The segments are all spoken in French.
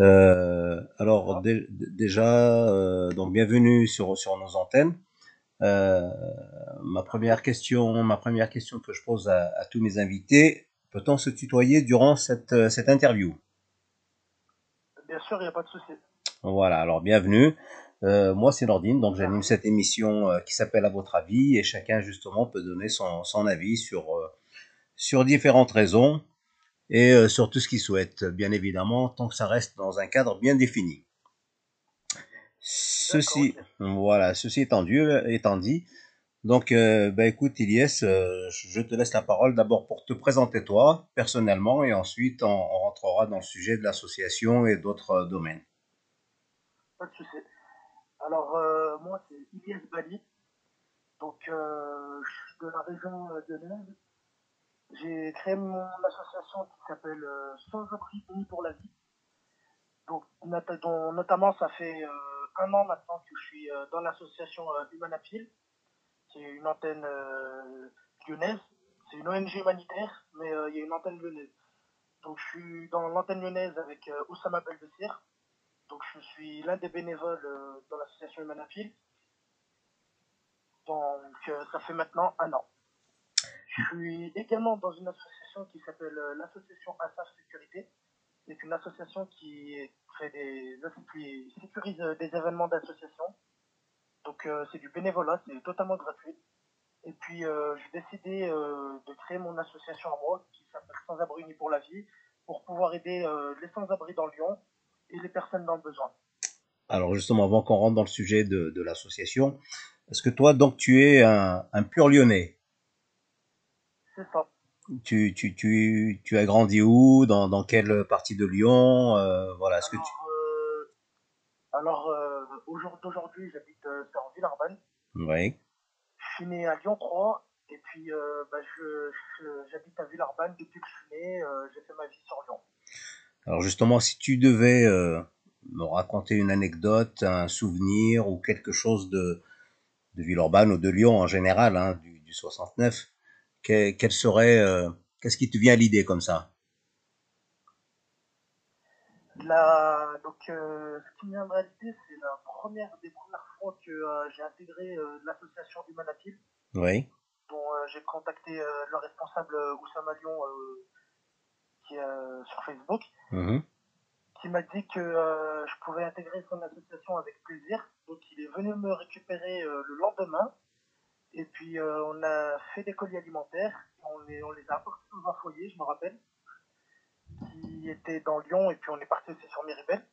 Euh, alors dé- dé- déjà, euh, donc bienvenue sur, sur nos antennes. Euh, ma première question, ma première question que je pose à, à tous mes invités, peut-on se tutoyer durant cette, cette interview? Bien sûr, il n'y a pas de souci. Voilà, alors bienvenue. Moi, c'est Nordine, donc j'anime cette émission qui s'appelle À votre avis et chacun justement peut donner son, son avis sur, sur différentes raisons et euh, sur tout ce qu'il souhaite, bien évidemment, tant que ça reste dans un cadre bien défini. Ceci, voilà, ceci étant dit, étant dit donc, euh, bah, écoute, Ilyes, euh, je te laisse la parole d'abord pour te présenter toi, personnellement, et ensuite on, on rentrera dans le sujet de l'association et d'autres euh, domaines. Pas de souci. Alors, euh, moi, c'est Ilyes Bali. Donc, euh, je suis de la région de Lens. J'ai créé mon association qui s'appelle euh, Sans abri unis pour la vie. Donc, notamment, ça fait euh, un an maintenant que je suis euh, dans l'association Humanapil, qui est une antenne lyonnaise. C'est une ONG humanitaire, mais il y a une antenne lyonnaise. Donc, je suis dans l'antenne lyonnaise avec Oussama Belbessir. Donc, je suis l'un des bénévoles dans l'association Humanapil. Donc, ça fait maintenant un an. Je suis également dans une association qui s'appelle euh, l'association Assaf Sécurité. C'est une association qui fait des, qui sécurise euh, des événements d'association. Donc, euh, c'est du bénévolat, c'est totalement gratuit. Et puis, j'ai décidé de créer mon association à moi, qui s'appelle Sans Abri Unis pour la Vie, pour pouvoir aider les sans-abri dans Lyon et les personnes dans le besoin. Alors justement, avant qu'on rentre dans le sujet de, l'association, est-ce que toi, donc, tu es un pur Lyonnais? Tu, tu, tu, tu as grandi où? Dans, dans quelle partie de Lyon? Euh, voilà, est-ce que tu... Alors, euh, alors euh, au jour d'aujourd'hui, j'habite euh, en Villeurbanne. Oui. Je suis né à Lyon 3 et puis euh, bah, je, je- j'habite à Villeurbanne depuis que je suis né. euh, j'ai fait ma vie sur Lyon. Alors justement, si tu devais euh, me raconter une anecdote, un souvenir ou quelque chose de, de Villeurbanne ou de Lyon en général, hein, du, du 69, que- quel serait, euh, qu'est-ce qui te vient à l'idée comme ça? La, donc, euh, ce qui me viendra à l'idée, c'est la première des premières fois que euh, j'ai intégré l'association Humanapil, Oui. dont j'ai contacté le responsable Oussama Lyon qui est sur Facebook. Mhm. qui m'a dit que euh, je pouvais intégrer son association avec plaisir. Donc il est venu me récupérer euh, le lendemain. Et puis euh, on a fait des colis alimentaires. On, les, on les a apportés dans un foyer, je me rappelle, qui était dans Lyon. Et puis on est parti aussi sur Miribel.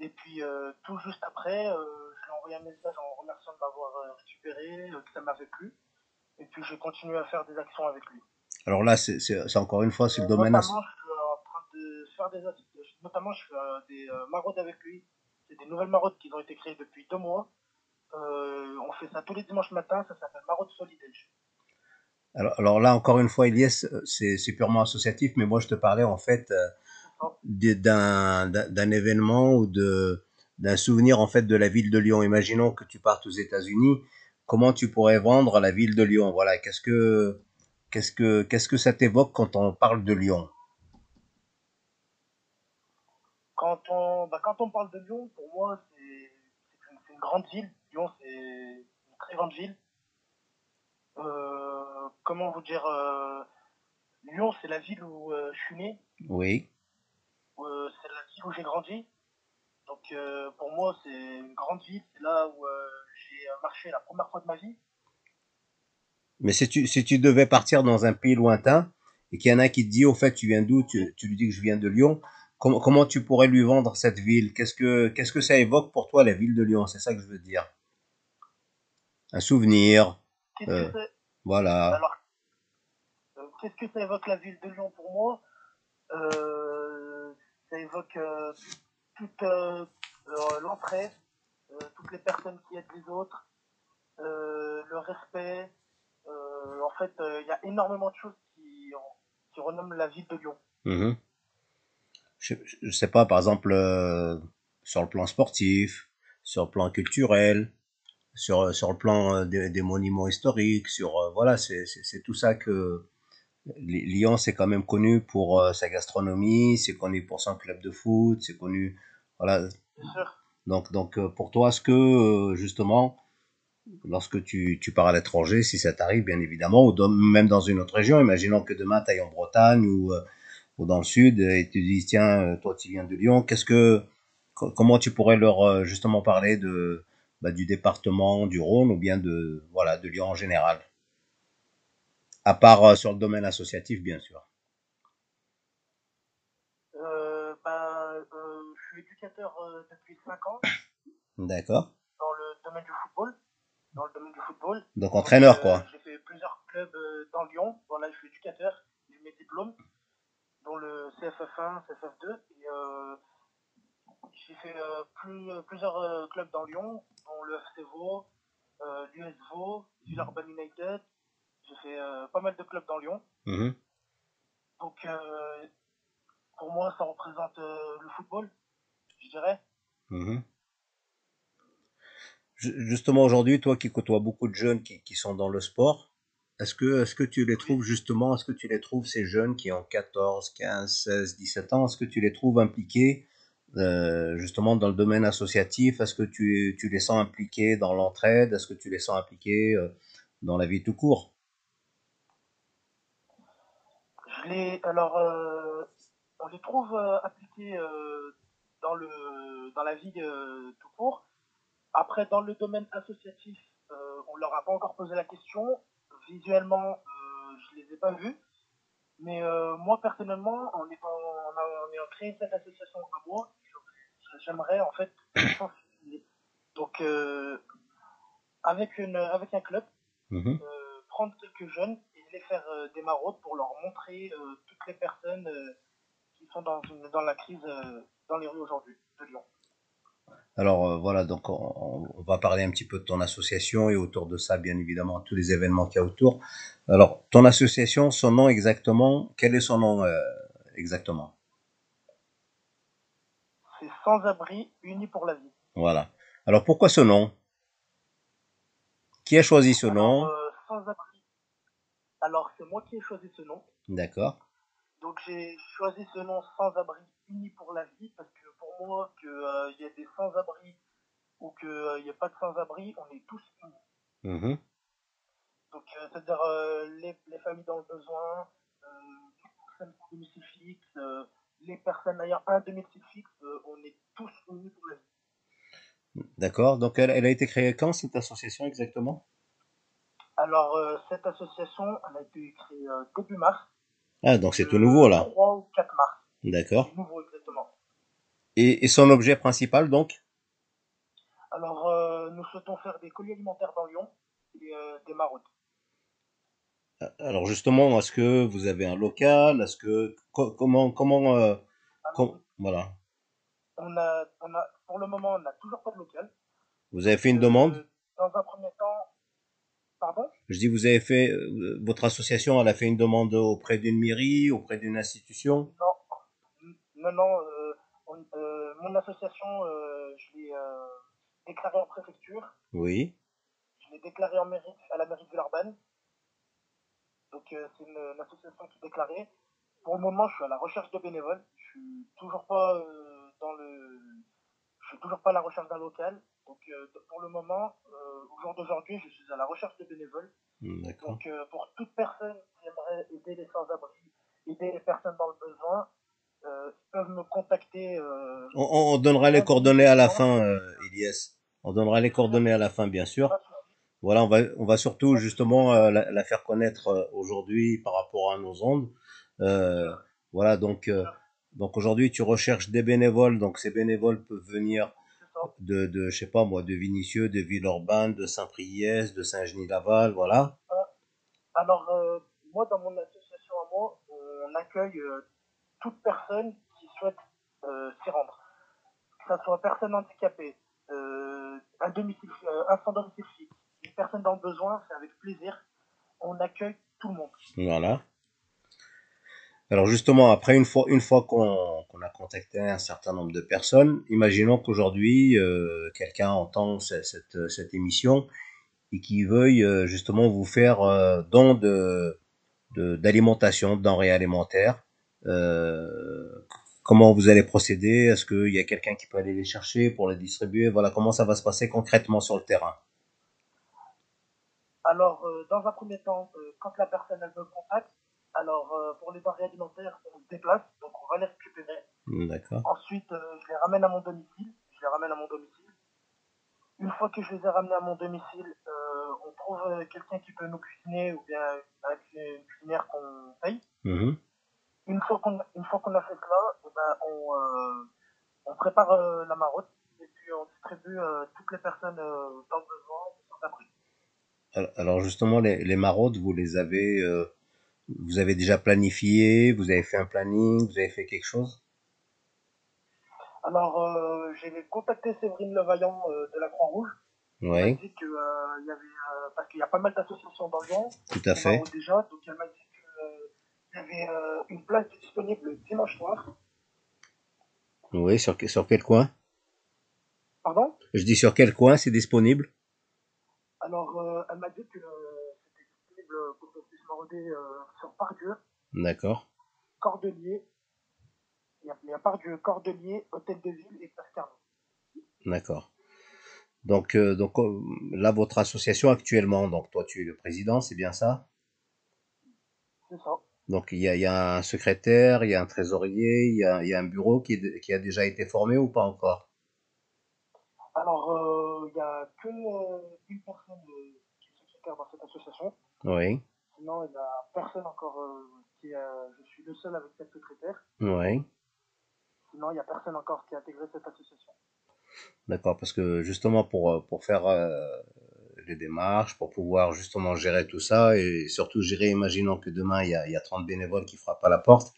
Et puis euh, tout juste après, euh, je lui ai envoyé un message en remerciant de m'avoir récupéré, que ça m'avait plu. Et puis j'ai continué à faire des actions avec lui. Alors là, c'est c'est- c'est encore une fois, c'est le domaine. notamment, je suis en train de faire des, notamment, je fais des maraudes avec lui. C'est des nouvelles maraudes qui ont été créées depuis deux mois. Euh, on fait ça tous les dimanches matins. Ça s'appelle Maraude Solidage. Alors, alors là, encore une fois, Elias, euh, c'est purement associatif, mais moi, je te parlais en fait euh, d'un événement ou d'un souvenir en fait de la ville de Lyon. Imaginons que tu partes aux États-Unis, comment tu pourrais vendre la ville de Lyon? Voilà, qu'est-ce que qu'est-ce que qu'est-ce que ça t'évoque quand on parle de Lyon? Quand on, bah, quand on parle de Lyon, pour moi, c'est c'est une, c'est une grande ville. Lyon, c'est une très grande ville. Euh, comment vous dire euh, Lyon, c'est la ville où euh, je suis né. Oui. C'est la ville où j'ai grandi. Donc pour moi, c'est une grande ville. C'est là où j'ai marché la première fois de ma vie. Mais si tu si tu devais partir dans un pays lointain et qu'il y en a un qui te dit au fait tu viens d'où? Tu, tu lui dis que je viens de Lyon. Comment, comment tu pourrais lui vendre cette ville? Qu'est-ce que qu'est-ce que ça évoque pour toi la ville de Lyon? C'est ça que je veux dire. Un souvenir, Qu'est-ce euh, que voilà. Alors, euh, qu'est-ce que ça évoque la ville de Lyon pour moi? Euh, Ça évoque euh, toute l'entraide, toutes les personnes qui aident les autres, le respect. En fait, il y a énormément de choses qui, qui renomment la ville de Lyon. Mhm. Je, je sais pas, par exemple, sur le plan sportif, sur le plan culturel, sur, sur le plan euh, des, des monuments historiques, sur euh, voilà, c'est tout ça que Lyon c'est quand même connu pour euh, sa gastronomie, c'est connu pour son club de foot, c'est connu Voilà. Donc, donc pour toi, est-ce que justement, lorsque tu, tu pars à l'étranger, si ça t'arrive, bien évidemment, ou dans- même dans une autre région, imaginons que demain tu ailles en Bretagne ou, ou dans le sud et tu dis, tiens, toi tu viens de Lyon, qu'est-ce que, co- comment tu pourrais leur justement parler de, bah, du département du Rhône ou bien de, voilà, de Lyon en général? À part euh, sur le domaine associatif, bien sûr. Euh, bah, euh, je suis éducateur depuis 5 ans D'accord. dans le domaine du football. Dans le domaine du football. Donc entraîneur, quoi. j'ai fait plusieurs clubs dans Lyon. Voilà, je suis éducateur. J'ai mes diplômes, dont le CFF1, CFF2. Et euh, j'ai fait euh, plus, euh, plusieurs euh, clubs dans Lyon, dont le FC Vaud, l'US Vaud, Villeurbanne United. J'ai fait pas mal de clubs dans Lyon. Mhm. Donc, pour moi, ça représente le football, je dirais. Mhm. Ju- Justement, aujourd'hui, toi qui côtoies beaucoup de jeunes qui, qui sont dans le sport, est-ce que, est-ce que tu les trouves justement, est-ce que tu les trouves, ces jeunes qui ont 14, 15, 16, 17 ans, est-ce que tu les trouves impliqués euh, justement dans le domaine associatif? Est-ce que tu, les sens impliqués dans l'entraide? Est-ce que tu les sens impliqués euh, dans la vie tout court? Je les, alors, euh, on les trouve euh, dans, le, dans la vie tout court. Après, dans le domaine associatif, on leur a pas encore posé la question. Visuellement, je les ai pas vus. Mais moi, personnellement, en, étant, en, en ayant créé cette association à moi, j'aimerais en fait. Donc, euh, avec, une, avec un club, Mhm. euh, prendre quelques jeunes et les faire euh, des maraudes pour leur montrer toutes les personnes qui sont dans, une- dans la crise dans les rues aujourd'hui de Lyon. Alors voilà, donc on, on va parler un petit peu de ton association et autour de ça, bien évidemment, tous les événements qu'il y a autour. Alors, ton association, son nom exactement, quel est son nom exactement? C'est sans-abri, unis pour la vie. Voilà. Alors pourquoi ce nom? Qui a choisi ce Alors, nom? euh, sans-abri, alors c'est moi qui ai choisi ce nom. D'accord. Donc j'ai choisi ce nom sans-abri, unis pour la vie, parce que pour moi, qu'il y ait des sans-abri ou qu'il n'y ait pas de sans-abri, on est tous unis. Mhm. Donc, euh, c'est-à-dire euh, les, les familles dans le besoin, euh, les personnes fixe, euh, les personnes ayant un domicile fixe, euh, on est tous unis pour la vie. D'accord. Donc elle, elle a été créée quand cette association exactement? Alors, euh, cette association, elle a été créée euh, début mars. Ah, donc c'est tout nouveau là. 3 ou 4 mars. D'accord. Nouveau exactement. Et, et son objet principal donc? Alors, euh, nous souhaitons faire des colis alimentaires dans Lyon et des maraudes. Alors justement, est-ce que vous avez un local? Est-ce que co- comment comment euh, com- voilà. on a, on a, pour le moment, on n'a toujours pas de local. Vous avez fait une Euh, demande? dans un premier temps, pardon? Je dis, vous avez fait, euh, votre association, elle a fait une demande auprès d'une mairie, auprès d'une institution? Non, non, non. euh, on- euh, mon association, euh, je l'ai euh, déclarée en préfecture, Oui. je l'ai déclarée en mairie, à la mairie de Villeurbanne. Donc euh, c'est une, une association qui est déclarée. Pour le moment, je suis à la recherche de bénévoles. Je suis toujours pas euh, dans le, je suis toujours pas à la recherche d'un local. Donc euh, pour le moment, euh, au jour d'aujourd'hui, je suis à la recherche de bénévoles. Hmm. Donc euh, pour toute personne qui aimerait aider les sans-abri, aider les personnes dans le besoin, euh, ils peuvent me contacter. Euh, On, on- on donnera les coordonnées à la fin, euh, Elias. On donnera les coordonnées à la fin, bien sûr. Voilà, on va, on va surtout justement euh, la, la faire connaître euh, aujourd'hui par rapport à nos ondes. Euh, voilà, donc, euh, donc aujourd'hui, tu recherches des bénévoles. Donc ces bénévoles peuvent venir de, de, je sais pas moi, de Vinicieux, de Villeurbanne, de Saint-Priest, de Saint-Genis-Laval, voilà. Alors moi, dans mon association à moi, on accueille toute personne qui souhaite euh, s'y rendre. Que ce soit personne handicapée, euh, un domicile, euh, un sans domicile personne dans le besoin, c'est avec plaisir. On accueille tout le monde. Voilà. Alors justement, après une fois, une fois qu'on a contacté un certain nombre de personnes, imaginons qu'aujourd'hui euh, quelqu'un entend ce- cette, cette émission et qui veuille euh, justement vous faire euh, don de d'alimentation, de denrées alimentaires. Comment vous allez procéder? Est-ce qu'il y a quelqu'un qui peut aller les chercher pour les distribuer? Voilà, comment ça va se passer concrètement sur le terrain? Alors, euh, dans un premier temps, euh, quand la personne elle veut contact, alors euh, pour les denrées alimentaires, on se déplace, donc on va les récupérer. D'accord. Ensuite, je les ramène à mon domicile. Je les ramène à mon domicile. Une fois que je les ai ramenés à mon domicile, on trouve quelqu'un qui peut nous cuisiner ou bien une cuisinière qu'on paye. Mhm. Une fois qu'on une fois qu'on a fait cela, eh ben, on, on prépare la marotte et puis on distribue toutes les personnes dans le besoin sans abri. Alors justement, les, les maraudes, vous les avez, vous avez déjà planifié, vous avez fait un planning, vous avez fait quelque chose? Alors, j'ai contacté Séverine Levaillant de la Croix-Rouge. Oui. Elle m'a dit que, y avait, parce qu'il y a pas mal d'associations dans. Tout à fait. Déjà, donc elle m'a dit il y avait euh, une place disponible dimanche soir. Oui, sur, sur quel coin? Pardon? Je dis sur quel coin c'est disponible? Alors, euh, elle m'a dit que euh, c'était disponible pour qu'on puisse marauder sur Pardieu. D'accord. Cordelier. Il y, a, Pardieu, Cordelier, Hôtel de Ville et Place D'accord. Donc, donc là, votre association actuellement, donc toi tu es le président, c'est bien ça? C'est ça. Donc il y a, il y a un secrétaire, il y a un trésorier, il y a, il y a un bureau qui, est, qui, a déjà été formé ou pas encore? Alors, euh, il n'y a que euh, une personne euh, qui est secrétaire dans cette association. Oui. Sinon, il n'y a personne encore qui Je suis le seul avec cette secrétaire. Oui. Sinon, il n'y a personne encore qui a intégré cette association. D'accord, parce que justement pour, pour faire les démarches pour pouvoir justement gérer tout ça et surtout gérer, imaginons que demain il y a, il y a 30 bénévoles qui frappent à la porte.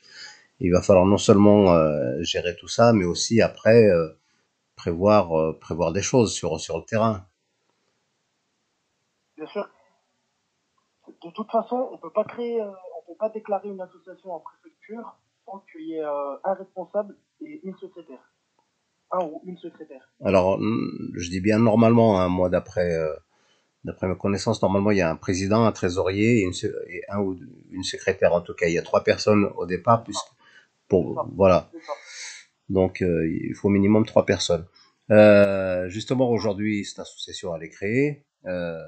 Il va falloir non seulement euh, gérer tout ça, mais aussi après euh, prévoir, euh, prévoir des choses sur, sur le terrain. Bien sûr. De toute façon, on peut pas créer, on peut pas déclarer une association en préfecture sans qu'il y ait un responsable et une secrétaire. Un ou une secrétaire. Alors, je dis bien normalement, un mois d'après D'après mes connaissances, normalement, il y a un président, un trésorier et, une, et un ou une secrétaire. En tout cas, il y a trois personnes au départ, puisque pour voilà. Donc, euh, il faut au minimum trois personnes. Euh, justement, aujourd'hui, cette association elle est créée. Euh,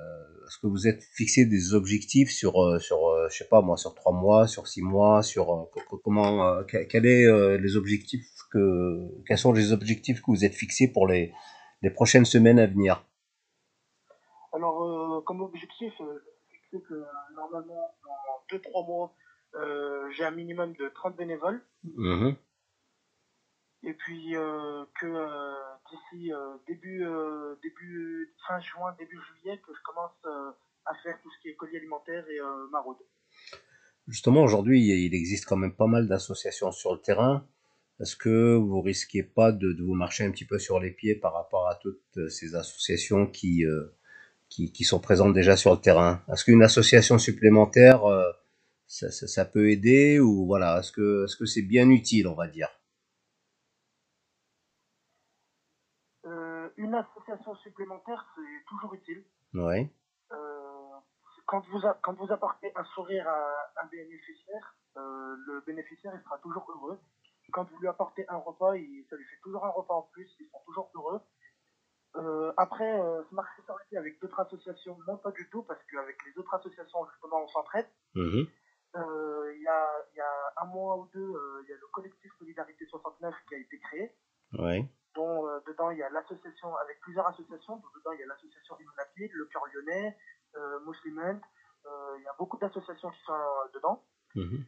Est-ce que vous êtes fixé des objectifs sur, sur, je sais pas moi, sur trois mois, sur six mois, sur comment, quels est les objectifs que, quels sont les objectifs que vous êtes fixés pour les, les prochaines semaines à venir? Alors, euh, comme objectif, euh, c'est que normalement, dans 2-3 mois, euh, j'ai un minimum de 30 bénévoles. Mm-hmm. Et puis que d'ici début, début fin juin, début juillet, que je commence à faire tout ce qui est colis alimentaire et maraude. Justement, aujourd'hui, il existe quand même pas mal d'associations sur le terrain. Est-ce que vous risquez pas de, de, vous marcher un petit peu sur les pieds par rapport à toutes ces associations qui, qui, sont présentes déjà sur le terrain? Est-ce qu'une association supplémentaire, euh, ça, peut aider ou voilà, est-ce que est-ce que c'est bien utile, on va dire euh, Une association supplémentaire, c'est toujours utile. Oui. Euh, quand vous quand vous apportez un sourire à un bénéficiaire, le bénéficiaire il sera toujours heureux. Quand vous lui apportez un repas, il, ça lui fait toujours un repas en plus, ils sont toujours heureux. Euh, après, euh, marcher sur avec d'autres associations, non pas du tout, parce qu'avec les autres associations, justement, on s'entraide. Mhm. Euh, il y, a, y, a, un mois ou deux, il y a le collectif Solidarité 69 qui a été créé. Ouais. Dont dedans il y a l'association, avec plusieurs associations, dont dedans il y a l'association Immunapide, le Cœur Lyonnais, euh, il y a beaucoup d'associations qui sont dedans. Mhm.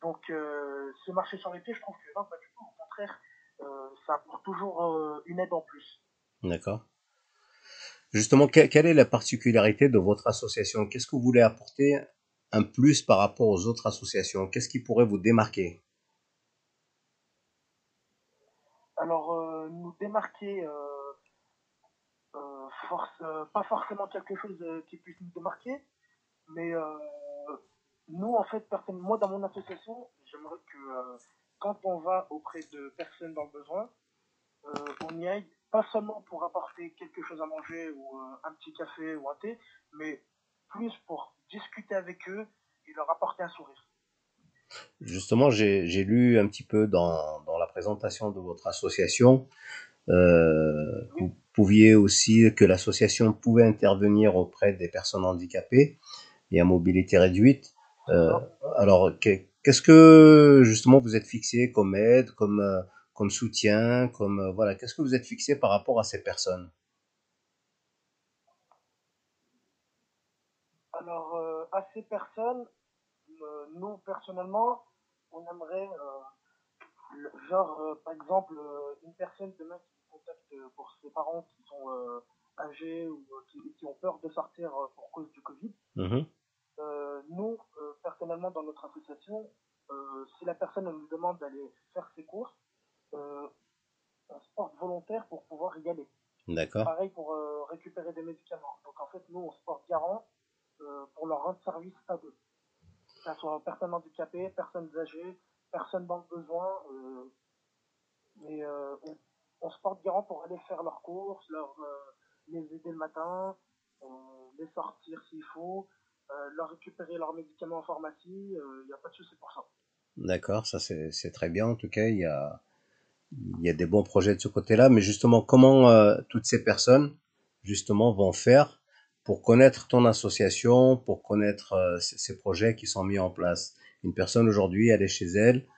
donc, ce marché sur les pieds, je trouve que non, pas du tout. Au contraire, euh, ça apporte toujours euh, une aide en plus. D'accord. Justement, quelle est la particularité de votre association? Qu'est-ce que vous voulez apporter un plus par rapport aux autres associations? Qu'est-ce qui pourrait vous démarquer Alors, euh, nous démarquer, force, pas forcément quelque chose qui puisse nous démarquer, mais nous, en fait, moi, dans mon association, j'aimerais que quand on va auprès de personnes dans le besoin, euh, on y aille pas seulement pour apporter quelque chose à manger ou euh, un petit café ou un thé, mais plus pour discuter avec eux et leur apporter un sourire. Justement, j'ai lu un petit peu dans, dans, la présentation de votre association, euh, vous pouviez aussi que l'association pouvait intervenir auprès des personnes handicapées et à mobilité réduite. Euh, alors, qu'est-ce que justement vous êtes fixé comme aide, comme euh, comme soutien, comme euh, voilà, qu'est-ce que vous êtes fixé par rapport à ces personnes? Alors, euh, à ces personnes, euh, nous personnellement, on aimerait, genre, par exemple, une personne demain qui contacte pour ses parents qui sont âgés ou qui, ont peur de sortir pour cause du Covid. Mmh nous, personnellement, dans notre association, si la personne nous demande d'aller faire ses courses, euh, un sport volontaire pour pouvoir y aller. D'accord. Pareil pour euh, récupérer des médicaments. Donc en fait, nous, on se porte garant euh, pour leur rendre service à eux. Que ce soit personnes handicapées, personnes âgées, personnes dans le besoin. mais on, on, se porte garant pour aller faire leurs courses, leur, les aider le matin, les sortir s'il faut, leur récupérer leurs médicaments en pharmacie. Il n'y a pas de souci pour ça. D'accord, ça c'est très bien. En tout cas, il y a, y a des bons projets de ce côté-là, mais justement, comment euh, toutes ces personnes, justement, vont faire pour connaître ton association, pour connaître euh, ces, projets qui sont mis en place? Une personne aujourd'hui, elle est chez elle, euh,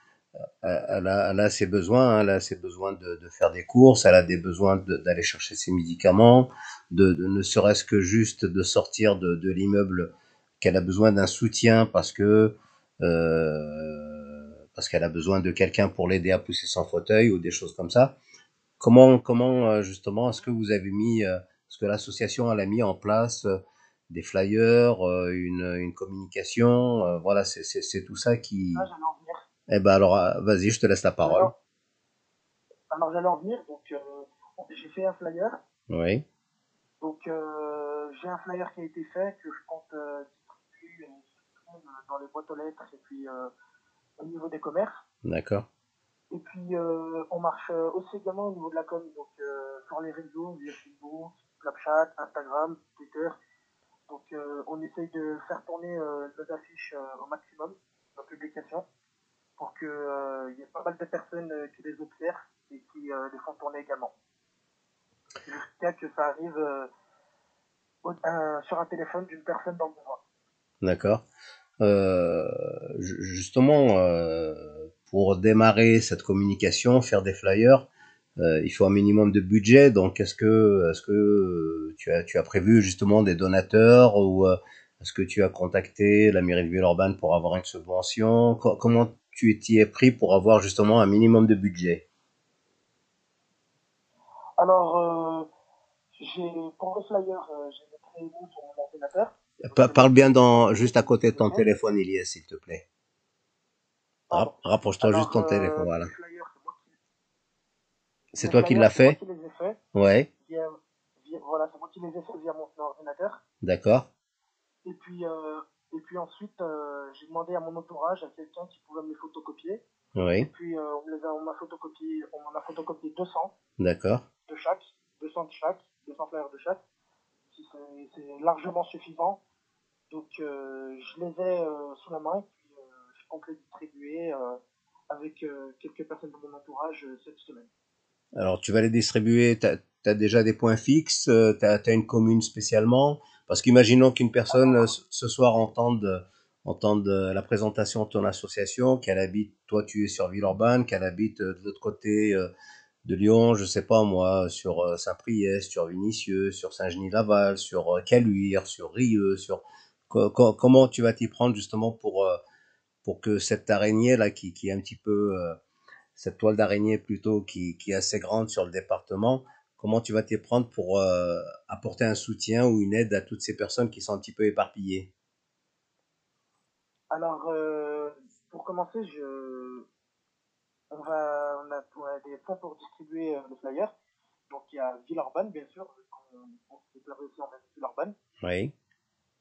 elle, a, elle a, ses besoins, hein, elle a ses besoins de, de, faire des courses, elle a des besoins d'aller chercher ses médicaments, de, de ne serait-ce que juste de sortir de, l'immeuble, qu'elle a besoin d'un soutien parce que euh, parce qu'elle a besoin de quelqu'un pour l'aider à pousser son fauteuil ou des choses comme ça. Comment, comment euh, justement, est-ce que vous avez mis, euh, est-ce que l'association a mis en place euh, des flyers, une, une communication, voilà, c'est tout ça qui. Eh ben alors, vas-y, je te laisse la parole. Alors, alors j'allais en venir, donc j'ai fait un flyer. Oui. Donc j'ai un flyer qui a été fait que je compte distribuer dans les boîtes aux lettres et puis au niveau des commerces. D'accord. Et puis, euh, on marche euh, aussi également au niveau de la com, donc euh, sur les réseaux, via Facebook, Snapchat, Instagram, Twitter. Donc, on essaye de faire tourner nos affiches au maximum, nos publications, pour qu'il y ait pas mal de personnes qui les observent et qui les font tourner également. Jusqu'à que ça arrive sur un téléphone d'une personne dans le besoin. D'accord. Euh, justement, euh, pour démarrer cette communication, faire des flyers, euh, il faut un minimum de budget. Donc, est-ce que, est-ce que tu as, tu as prévu justement des donateurs ou est-ce que tu as contacté la mairie de Villeurbanne pour avoir une subvention? Comment tu t'y es pris pour avoir justement un minimum de budget? Alors, j'ai, pour le flyer, j'ai créé sur mon ordinateur. Parle bien dans, juste à côté de ton téléphone, Elias, s'il te plaît. Rapproche-toi juste ton téléphone, voilà. C'est toi qui l'as fait, Ouais. voilà, c'est moi qui les ai fait via mon ordinateur. D'accord. Et puis, euh, et puis ensuite, euh, j'ai demandé à mon entourage, à quelqu'un qui pouvait me les photocopier. Oui. Et puis, euh, on m'a photocopié, on m'en a photocopié 200. D'accord. De chaque, 200 de chaque, 200 flyers de chaque. C'est largement suffisant donc euh, je les ai euh, sous la main et puis euh, je compte les distribuer avec quelques personnes de mon entourage cette semaine. Alors tu vas les distribuer, tu as, déjà des points fixes, tu as, une commune spécialement? Parce qu'imaginons qu'une personne ce soir entende, entende la présentation de ton association, qu'elle habite, toi tu es sur Villeurbanne, qu'elle habite de l'autre côté de Lyon, je sais pas moi, sur Saint-Priest, sur Vinicieux, sur Saint-Genis-Laval, sur Caluire, sur Rieux, sur comment tu vas t'y prendre justement pour, euh, pour que cette araignée là qui, qui est un petit peu euh, cette toile d'araignée plutôt qui, qui, est assez grande sur le département, comment tu vas t'y prendre pour euh, apporter un soutien ou une aide à toutes ces personnes qui sont un petit peu éparpillées? Alors, pour commencer, je... on, va, on, a, des fonds pour distribuer le flyer. Donc il y a Villeurbanne, bien sûr, on, on s'est aussi en Villeurbanne. Oui.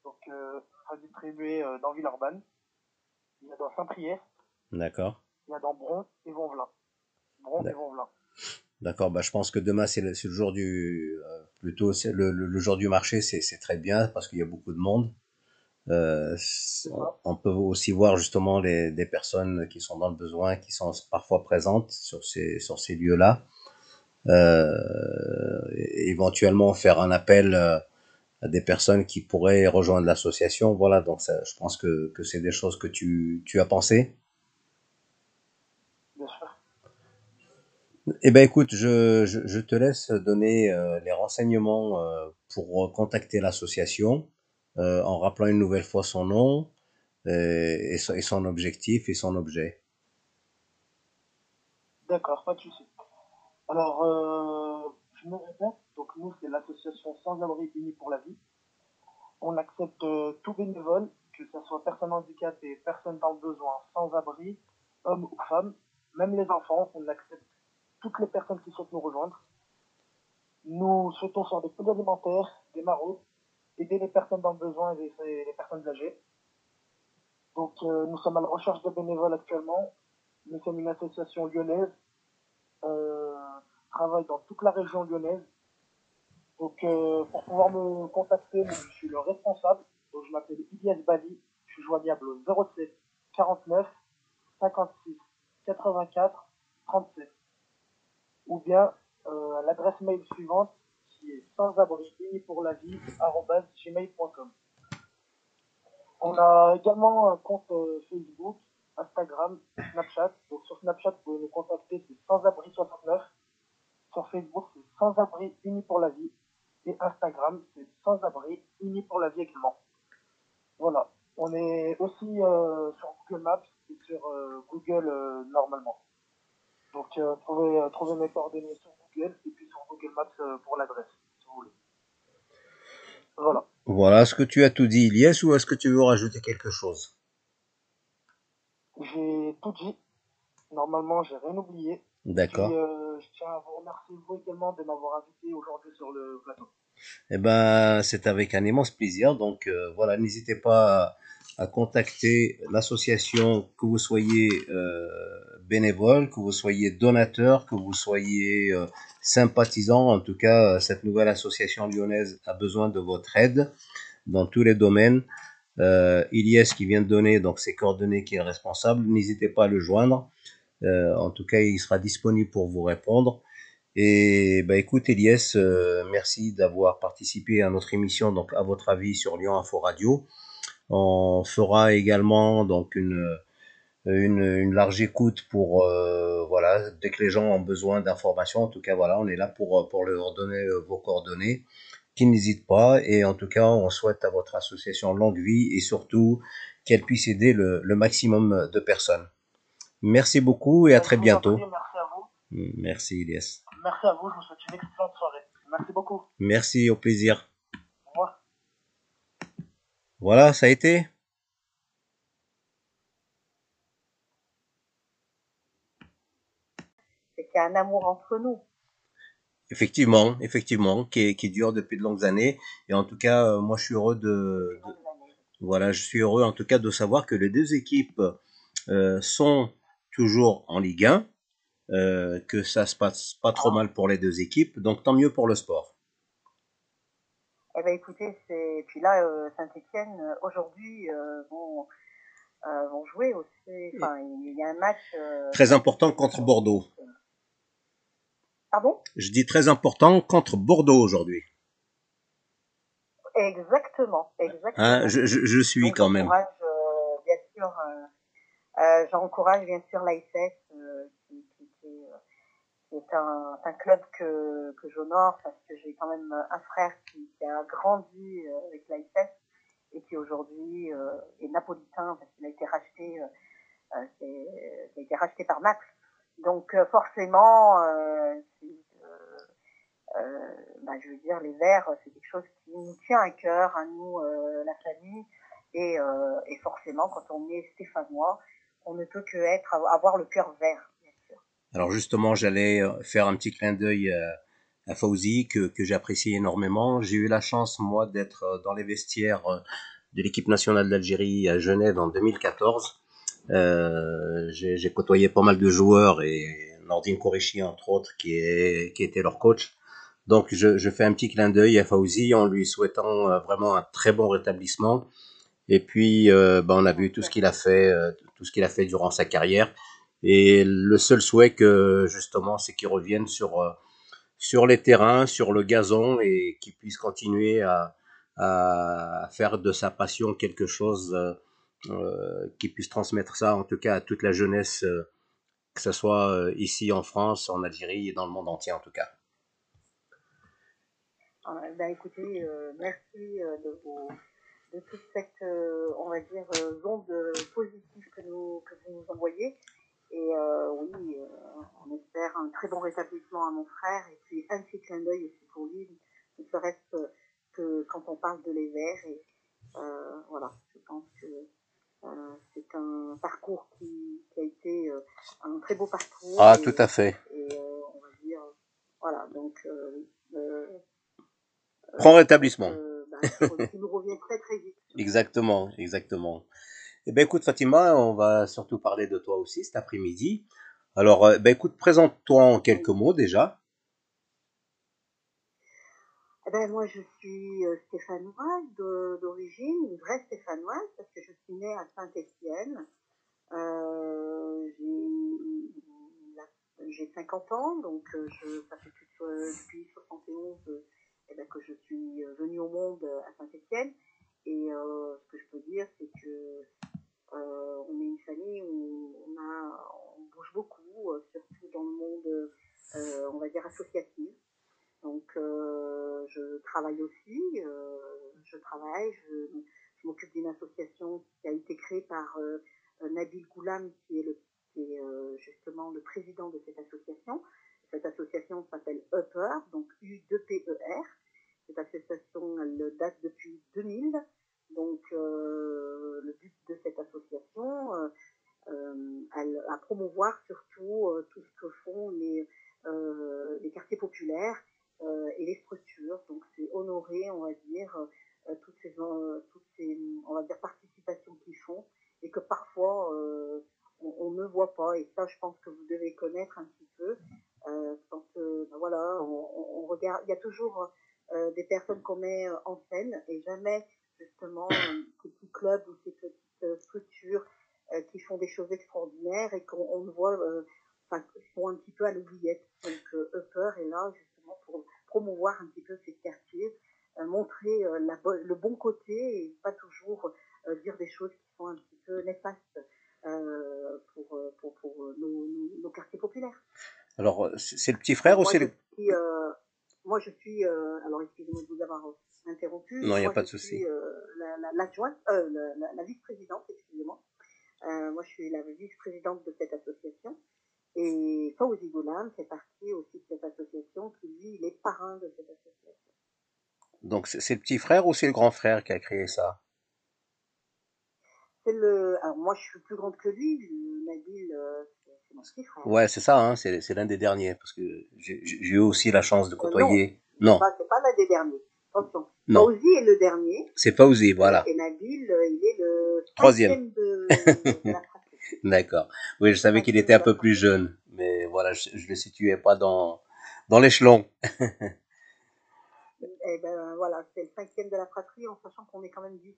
Donc, euh, on va distribuer euh, dans Villeurbanne. Il y a dans Saint-Priest. D'accord. Il y a dans Bron et Vonvelin. Bron et Vonvelin. D'accord, bah, je pense que demain c'est le, le, jour du euh, plutôt le, le, le, jour du marché, c'est très bien parce qu'il y a beaucoup de monde. Euh, on peut aussi voir justement les, des personnes qui sont dans le besoin, qui sont parfois présentes sur ces, sur ces lieux-là. Euh, éventuellement faire un appel à des personnes qui pourraient rejoindre l'association. Voilà, donc ça, je pense que, que c'est des choses que tu, tu as pensé. Bien sûr. Eh ben écoute, je, je, te laisse donner euh, les renseignements euh, pour contacter l'association euh, en rappelant une nouvelle fois son nom et, son, objectif et son objet. D'accord, pas de souci. Alors, je me répète, donc nous, c'est l'association Sans Abri Unis pour la Vie. On accepte tout bénévole, que ce soit personne handicapée, personne dans le besoin, sans abri, homme ou femme, même les enfants, on accepte toutes les personnes qui souhaitent nous rejoindre. Nous souhaitons faire des pots alimentaires, des maraudes, aider les personnes dans le besoin et les, personnes âgées. Donc, euh, nous sommes à la recherche de bénévoles actuellement. Nous sommes une association lyonnaise, euh, travaille dans toute la région lyonnaise. Donc, euh, pour pouvoir me contacter, je suis le responsable. Donc, je m'appelle Ilyes Bali. Je suis joignable au 07 49 56 84 37. Ou bien euh, l'adresse mail suivante qui est sans abri pour la vie gmail.com. On a également un compte euh, Facebook, Instagram, Snapchat. Donc sur Snapchat, vous pouvez nous contacter, c'est sans abri 69. Sur Facebook, c'est sans abri uni pour la vie. Et Instagram, c'est sans abri uni pour la vie également. Voilà. On est aussi euh, sur Google Maps et sur euh, Google euh, normalement. Donc euh, vous pouvez euh, trouver mes coordonnées sur Google et puis sur Google Maps euh, pour l'adresse, si vous voulez. Voilà. Voilà, est-ce que tu as tout dit, Ilyes, ou est-ce que tu veux rajouter quelque chose? J'ai tout dit. Normalement, j'ai rien oublié. D'accord. Euh, je tiens à vous remercier vous également de m'avoir invité aujourd'hui sur le plateau. Eh ben, c'est avec un immense plaisir. Donc euh, voilà, n'hésitez pas à, contacter l'association, que vous soyez euh, bénévole, que vous soyez donateur, que vous soyez euh, sympathisant. En tout cas, euh, cette nouvelle association lyonnaise a besoin de votre aide dans tous les domaines. Euh, qui vient de donner donc ses coordonnées, qui est responsable, n'hésitez pas à le joindre. Euh, en tout cas, il sera disponible pour vous répondre. Et bah écoute Elias, euh, merci d'avoir participé à notre émission donc à votre avis sur Lyon Info Radio. On fera également donc une une, une large écoute pour euh, voilà dès que les gens ont besoin d'informations. En tout cas voilà, on est là pour pour leur donner euh, vos coordonnées. Qui n'hésitent pas et en tout cas on souhaite à votre association longue vie et surtout qu'elle puisse aider le, le maximum de personnes. Merci beaucoup et à très bientôt. merci à vous. Merci Elias. Merci à vous, je vous souhaite une excellente soirée. Merci beaucoup. Merci, au plaisir. Voilà, ça a été c'est qu'il y a un amour entre nous. Effectivement, effectivement, qui, est- qui dure depuis de longues années. Et en tout cas, euh, moi, je suis heureux de, voilà, je suis heureux en tout cas de savoir que les deux équipes euh, sont toujours en Ligue 1, euh, que ça se passe pas trop mal pour les deux équipes. Donc, tant mieux pour le sport. Eh ben écoutez, c'est puis là euh, Saint-Étienne aujourd'hui euh, vont euh, vont jouer aussi. Enfin, il y a un match. euh, Très important contre Bordeaux. Pardon? Je dis très important contre Bordeaux aujourd'hui. Exactement, exactement. Hein, je, je, je suis Donc, quand même. j'encourage, euh, bien sûr, euh, euh, j'encourage bien sûr l'AISS, euh, qui, qui, qui, euh, qui est un, un club que, que j'honore parce que j'ai quand même un frère qui, qui a grandi euh, avec l'AISS et qui aujourd'hui euh, est napolitain parce qu'il a été racheté, euh, euh, c'est- a été racheté par Naples. Donc euh, forcément, bah, je veux dire, les Verts, c'est quelque chose qui nous tient à cœur, à nous, euh, la famille. Et, et forcément, quand on est stéphanois, on ne peut que être, avoir le cœur vert. Alors justement, j'allais euh, faire un petit clin d'œil à, à Fauzi que, que j'apprécie énormément. J'ai eu la chance, moi, d'être euh, dans les vestiaires euh, de l'équipe nationale d'Algérie à Genève en 2014. Euh, J'ai côtoyé pas mal de joueurs et Nordine Koreshi, entre autres, qui, est, qui était leur coach. Donc je, je fais un petit clin d'œil à Fauzi en lui souhaitant euh, vraiment un très bon rétablissement Et puis, euh, bah, on a vu tout ce qu'il a fait, euh, tout ce qu'il a fait durant sa carrière. Et le seul souhait justement, c'est qu'il revienne sur euh, sur les terrains, sur le gazon et qu'il puisse continuer à, à faire de sa passion quelque chose euh, euh, qui puisse transmettre ça, en tout cas à toute la jeunesse, euh, que ce soit ici en France, en Algérie et dans le monde entier en tout cas. Euh, ben, écoutez, merci de, vos, toute cette, on va dire, onde positive que, nous, que vous nous envoyez. Et euh, oui, euh, on espère un très bon rétablissement à mon frère et puis un petit clin d'œil aussi pour lui, ne serait-ce que, que quand on parle de les verts. Et euh, voilà, je pense que euh, c'est un parcours qui, qui a été euh, un très beau parcours. Ah, et, tout à fait. et euh, on va dire, voilà, donc euh, euh, Prends rétablissement. euh, bah, qui nous revient très très vite. Exactement, exactement. Eh ben écoute Fatima, on va surtout parler de toi aussi cet après-midi. Alors, euh, ben écoute, présente-toi en quelques mots déjà. Eh ben, moi, je suis euh, stéphanoise d'origine, une vraie stéphanoise, parce que je suis née à Saint-Étienne. Euh, j'ai la- j'ai 50 ans, donc je, ça fait plus, depuis 71 euh, eh ben, que je suis venue au monde à Saint-Étienne. Et ce que je peux dire, c'est que euh, on est une famille où on, a, on bouge beaucoup, euh, surtout dans le monde, associatif. Donc, euh, je travaille aussi, euh, je travaille, je, m'occupe d'une association qui a été créée par euh, Nabil Goulam, qui est, justement le président de cette association. Cette association s'appelle Upper, donc U2PER. Cette association, elle date depuis 2000. Donc, le but de cette association, elle, à promouvoir surtout tout ce que font les, les quartiers populaires euh, et les structures. Donc, c'est honorer, on va dire, euh, toutes ces, euh, toutes ces, on va dire, participations qu'ils font et que parfois euh, on, ne voit pas. Et ça, je pense que vous devez connaître un petit peu. Euh, quand, euh, ben voilà, on, regarde, il y a toujours euh, des personnes qu'on met en scène et jamais justement ces petits clubs ou ces petites structures euh, qui font des choses extraordinaires et qu'on on voit, euh, enfin, sont un petit peu à l'oubliette. Donc, euh, Upper est là justement pour promouvoir un petit peu ces quartiers, euh, montrer euh, la le bon côté et pas toujours dire des choses qui sont un petit peu néfastes pour, pour, pour nos, nos, nos, quartiers populaires. Alors, c'est le petit frère moi, ou c'est le... Suis, moi, je suis, alors excusez-moi de vous avoir interrompu. Non, il n'y a pas de souci. L'adjointe, la, la, la, la, la vice-présidente, excusez-moi. Euh, moi, je suis la vice-présidente de cette association. Et Fawzi Goulam fait partie aussi de cette association, qui lui, il est parrain de cette association. Donc, c'est le petit frère ou c'est le grand frère qui a créé ça? C'est le. Alors, moi, je suis plus grande que lui. Le Nabil, euh, c'est mon petit frère. Ouais, c'est ça, hein, c'est l'un des derniers, parce que j'ai eu aussi la chance de côtoyer. Euh, non, non. c'est pas l'un des derniers. Attention. Non. Fawzi est le dernier. C'est Fawzi, voilà. Et Nabil, euh, il est le troisième de, de la D'accord. Oui, je savais qu'il était un peu plus jeune, mais voilà, je, je le situais pas dans dans l'échelon. Eh ben voilà, c'est le cinquième de la fratrie, en sachant qu'on est quand même dix.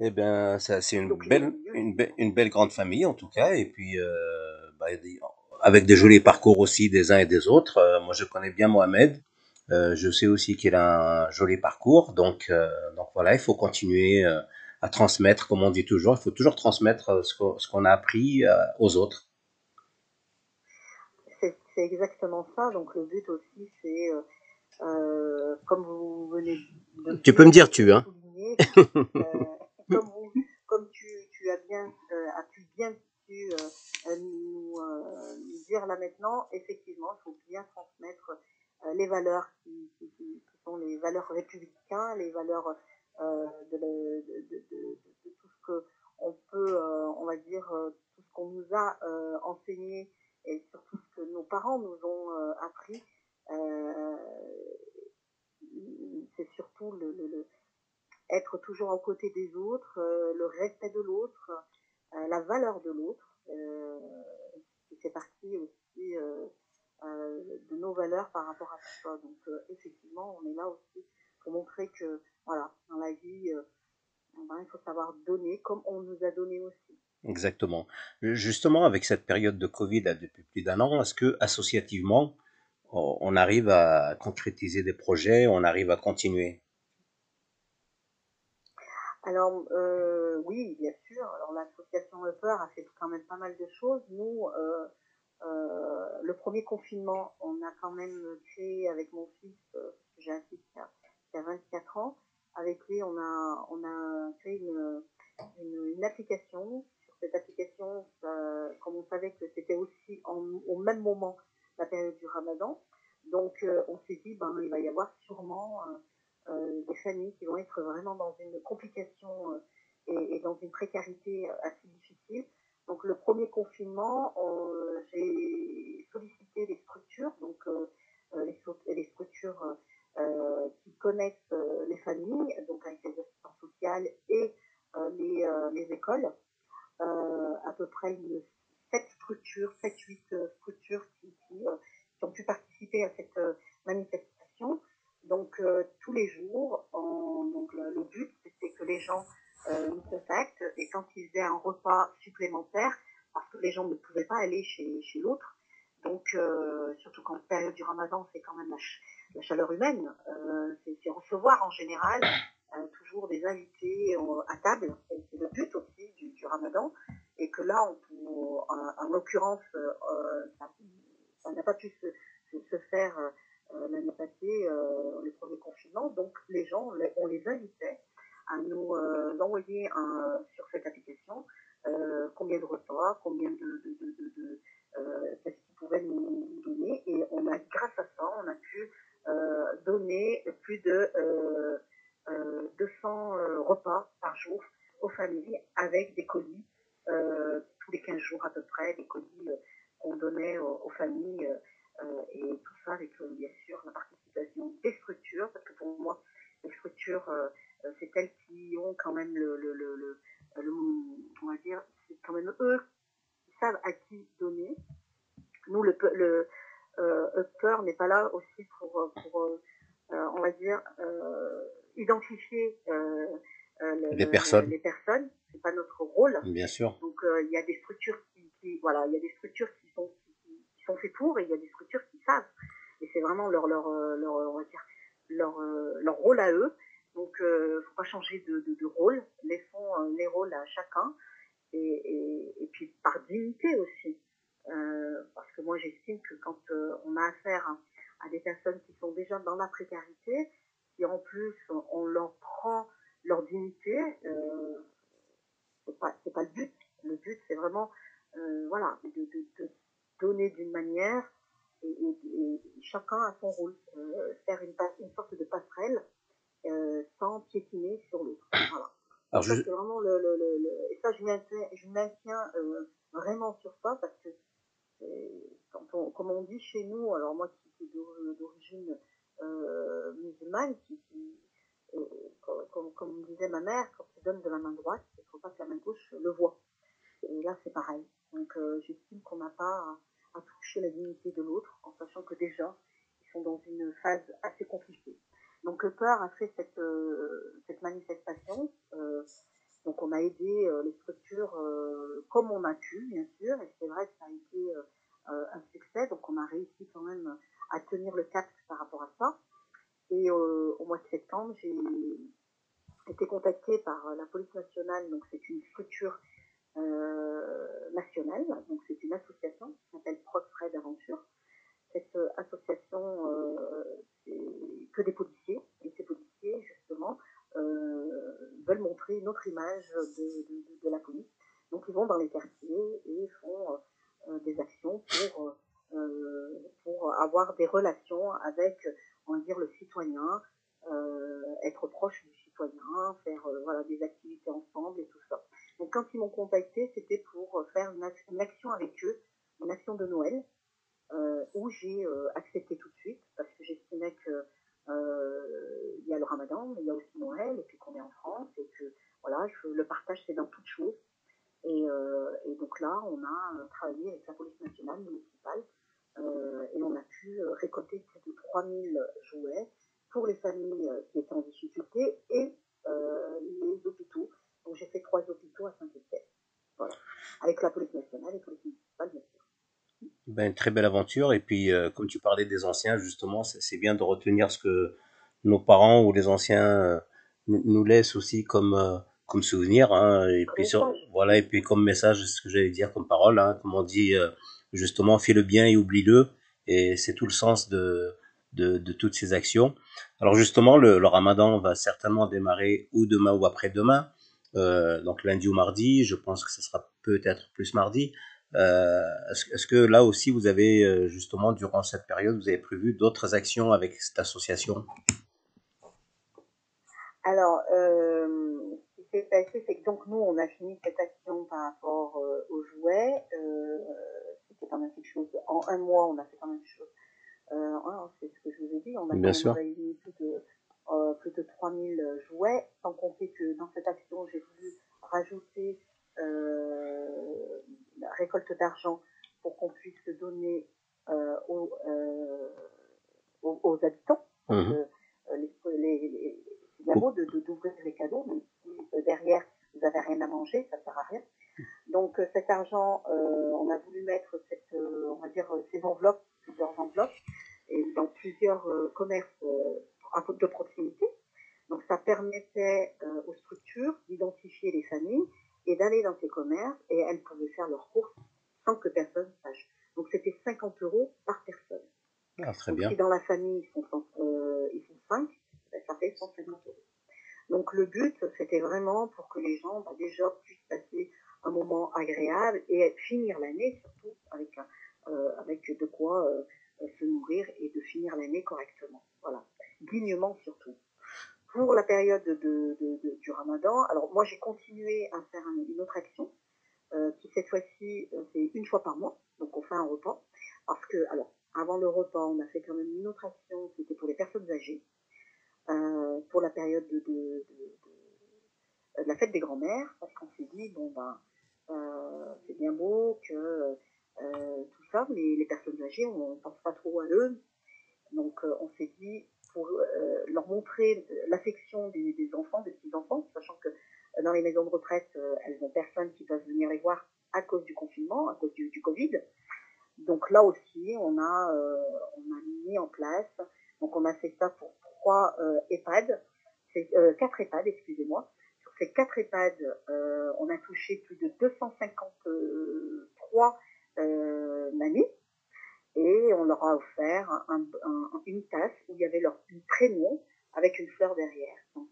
Eh bien, c'est une Donc, belle une, be une, belle grande famille en tout cas, et puis euh, bah, avec des jolis parcours aussi des uns et des autres. Euh, moi, je connais bien Mohamed. Euh, je sais aussi qu'il a un joli parcours, donc donc voilà, il faut continuer à transmettre, comme on dit toujours, il faut toujours transmettre ce qu'on qu a appris euh, aux autres. C'est exactement ça. Donc le but aussi, c'est euh, comme vous venez de tu peux me dire tu hein euh, comme, vous, comme tu, tu, as bien euh, as pu bien euh, nous, nous, dire là maintenant effectivement il faut bien transmettre les valeurs qui, qui, qui, sont les valeurs républicaines les valeurs de, de, tout ce que on peut on va dire tout ce qu'on nous a enseigné et surtout ce que nos parents nous ont appris euh, c'est surtout le, être toujours aux côtés des autres, euh, le respect de l'autre, euh, la valeur de l'autre. Euh, c'est partie aussi euh, de nos valeurs par rapport à ça. Donc effectivement, on est là aussi pour montrer que voilà, dans la vie, ben, il faut savoir donner comme on nous a donné aussi. Exactement. Justement, avec cette période de Covid depuis plus d'un an, est-ce que associativement, on arrive à concrétiser des projets, on arrive à continuer? Alors euh, oui, bien sûr. Alors l'association Upper a fait quand même pas mal de choses. Nous, euh, euh, le premier confinement, on a quand même créé avec mon fils, j'ai un fils qui a, qui a 24 ans, avec lui, on a, on a créé une, application. Sur cette application, comme on savait que c'était aussi en, au même moment la période du ramadan, donc euh, on s'est dit, ben, il va y avoir sûrement euh, euh, des familles qui vont être vraiment dans une complication et, dans une précarité assez difficile. Donc le premier confinement, j'ai sollicité les structures, donc les, structures connaissent euh, les familles, donc avec les assistants sociales et euh, les, les, écoles, à peu près une, 7 structures, 7-8 structures qui, qui, ont pu participer à cette manifestation. Donc tous les jours, on, donc, le, but c'était que les gens nous contactent et quand ils faisaient un repas supplémentaire, parce que les gens ne pouvaient pas aller chez, chez l'autre, donc, euh, surtout qu'en période du ramadan, c'est quand même la, la chaleur humaine. Euh, recevoir en général euh, toujours des invités à table. C'est le but aussi du, ramadan. Et que là, en, en l'occurrence, ça n'a pas pu se faire l'année passée, le premier confinement. Donc, les gens, on les invitait à nous envoyer un, sur cette application combien de repas, combien de, de, de, de euh, qu'est-ce qu'ils pouvaient nous, donner. Et on a, grâce à ça, on a pu euh, donner plus de euh, 200 euh, aux familles avec des colis tous les 15 jours à peu près, des colis qu'on donnait aux, familles. et tout ça avec, bien sûr, la participation des structures, parce que pour moi, les structures, c'est elles qui ont quand même le, on va dire, c'est quand même eux qui savent à qui donner. Nous, le, le euh, Upper n'est pas là aussi pour, euh, on va dire, euh, identifier le, les personnes. Les personnes, c'est pas notre rôle. Bien sûr. Donc il y a des structures qui, qui voilà, il y a des structures qui sont qui, qui, sont faites pour et il y a des structures qui savent. Et c'est vraiment leur leur leur on va dire leur leur rôle à eux. Donc, euh, faut pas changer de, de, de rôle. Laissons euh, les rôles à chacun. Et, et, et puis, par dignité aussi. Euh, parce que moi, j'estime que quand euh, on a affaire à, à, des personnes qui sont déjà dans la précarité, si en plus on leur prend leur dignité, euh, c'est pas, pas le but. Le but, c'est vraiment, euh, voilà, de, de, de donner d'une manière et, et, chacun a son rôle. faire une, une sorte de passerelle euh, sans piétiner sur l'autre. Voilà. Alors, ça, je... vraiment le, le, le, le, et ça, je maintiens, je maintiens euh, vraiment sur ça parce que quand on, comme on dit chez nous, alors moi qui suis d'origine euh, musulmane, qui, qui euh, comme, comme, disait ma mère, quand tu donnes de la main droite, il ne faut pas que la main gauche le voit. Et là, c'est pareil. Donc, euh, j'estime qu'on n'a pas à, toucher la dignité de l'autre, en sachant que déjà, ils sont dans une phase assez compliquée. Donc le peur a fait cette, euh, manifestation. Euh, donc on a aidé euh, les structures comme on a pu, bien sûr, et c'est vrai que ça a été un succès. Donc on a réussi quand même à tenir le cap par rapport à ça. Et au mois de septembre, j'ai été contactée par la police nationale. Donc c'est une structure nationale. Donc c'est une association qui s'appelle Proxred Aventure cette association, euh, c'est que des policiers, et ces policiers, justement, euh, veulent montrer une autre image de, de, la police. Donc ils vont dans les quartiers et font euh, des actions pour, pour avoir des relations avec, on va dire, le citoyen, être proche du citoyen, faire voilà, des activités ensemble et tout ça. Donc quand ils m'ont contacté, c'était pour faire une, action avec eux, une action de Noël, euh, où j'ai euh, accepté tout de suite parce que j'estimais que euh, il y a le Ramadan, mais il y a aussi Noël et puis qu'on est en France et que voilà, le partage c'est dans toute chose. Et, et, donc là, on a travaillé avec la police nationale municipale et on a pu récolter plus de 3000 jouets pour les familles qui étaient en difficulté et les hôpitaux. Donc j'ai fait trois hôpitaux à Saint-Etienne. Voilà. Avec la police nationale et la police municipale, bien sûr. Ben, très belle aventure. Et puis, comme tu parlais des anciens, justement, c'est bien de retenir ce que nos parents ou les anciens nous laissent aussi comme comme souvenir hein, et puis voilà et puis comme message ce que j'allais dire comme parole hein, comme on dit justement fais le bien et oublie-le. Et c'est tout le sens de, de, de, toutes ces actions. Alors justement le, le, ramadan va certainement démarrer ou demain ou après-demain. Euh, donc lundi ou mardi je pense que ce sera peut-être plus mardi. Euh, est-ce, est-ce que là aussi vous avez euh, justement durant cette période vous avez prévu d'autres actions avec cette association? Alors euh, s'est passé, c'est que donc nous, on a fini cette action par rapport euh, aux jouets. Euh, C'était quand même quelque chose. En un mois, on a fait quand même quelque chose. Euh, c'est ce que je vous ai dit. On a Bien sûr. réuni plus de, plus de 3000 jouets, sans compter que dans cette action, j'ai voulu rajouter la récolte d'argent pour qu'on puisse donner aux, aux, aux, habitants. Mmh. les, les, les, beau d'ouvrir les cadeaux, mais si derrière vous n'avez rien à manger, ça ne sert à rien. Donc euh, cet argent, euh, on a voulu mettre cette, euh, on va dire ces enveloppes, plusieurs enveloppes, et dans plusieurs commerces de proximité. Donc ça permettait aux structures d'identifier les familles et d'aller dans ces commerces et elles pouvaient faire leurs courses sans que personne sache. Donc c'était 50 euros par personne. Ah, très bien. si dans la famille ils sont, ils sont 5, ça fait 150 euros. Donc le but, c'était vraiment pour que les gens bah, déjà puissent passer un moment agréable et finir l'année surtout avec, euh, avec de quoi euh, se nourrir et de finir l'année correctement. Voilà, dignement surtout. Pour la période de, du Ramadan, alors moi j'ai continué à faire une autre action euh, qui cette fois-ci c'est une fois par mois, donc on fait un repas parce que alors avant le repas on a fait quand même une autre action, c'était pour les personnes âgées. Euh, pour la période de, la fête des grands-mères, parce qu'on s'est dit, bon, ben, euh, c'est bien beau que euh, tout ça, mais les personnes âgées, on ne pense pas trop à eux. Donc, on s'est dit, pour leur montrer l'affection des, enfants, des petits-enfants, sachant que dans les maisons de retraite, elles n'ont personne qui peuvent venir les voir à cause du confinement, à cause du, du Covid. Donc là aussi, on a, on a mis en place, donc on a fait ça pour trois euh, EHPAD, euh, quatre EHPAD, excusez-moi. Sur ces quatre EHPAD, euh, on a touché plus de 253 euh, mamies et on leur a offert un, un, une tasse où il y avait leur prénom avec une fleur derrière. Donc,